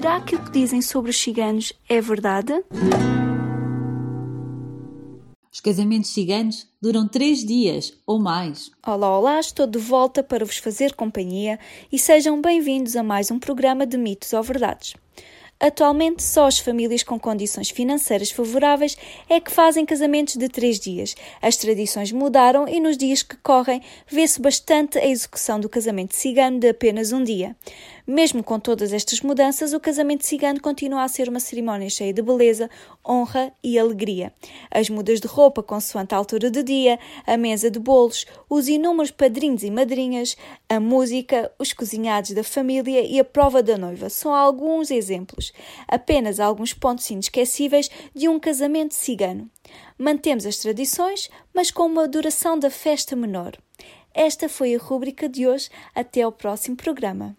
Será que o que dizem sobre os ciganos é verdade? Os casamentos ciganos duram três dias ou mais. Olá, olá, estou de volta para vos fazer companhia e sejam bem-vindos a mais um programa de mitos ou verdades. Atualmente, só as famílias com condições financeiras favoráveis é que fazem casamentos de três dias. As tradições mudaram e nos dias que correm vê-se bastante a execução do casamento cigano de apenas um dia. Mesmo com todas estas mudanças, o casamento cigano continua a ser uma cerimónia cheia de beleza, honra e alegria. As mudas de roupa consoante a altura do dia, a mesa de bolos, os inúmeros padrinhos e madrinhas, a música, os cozinhados da família e a prova da noiva são alguns exemplos. Apenas alguns pontos inesquecíveis de um casamento cigano. Mantemos as tradições, mas com uma duração da festa menor. Esta foi a rúbrica de hoje. Até ao próximo programa.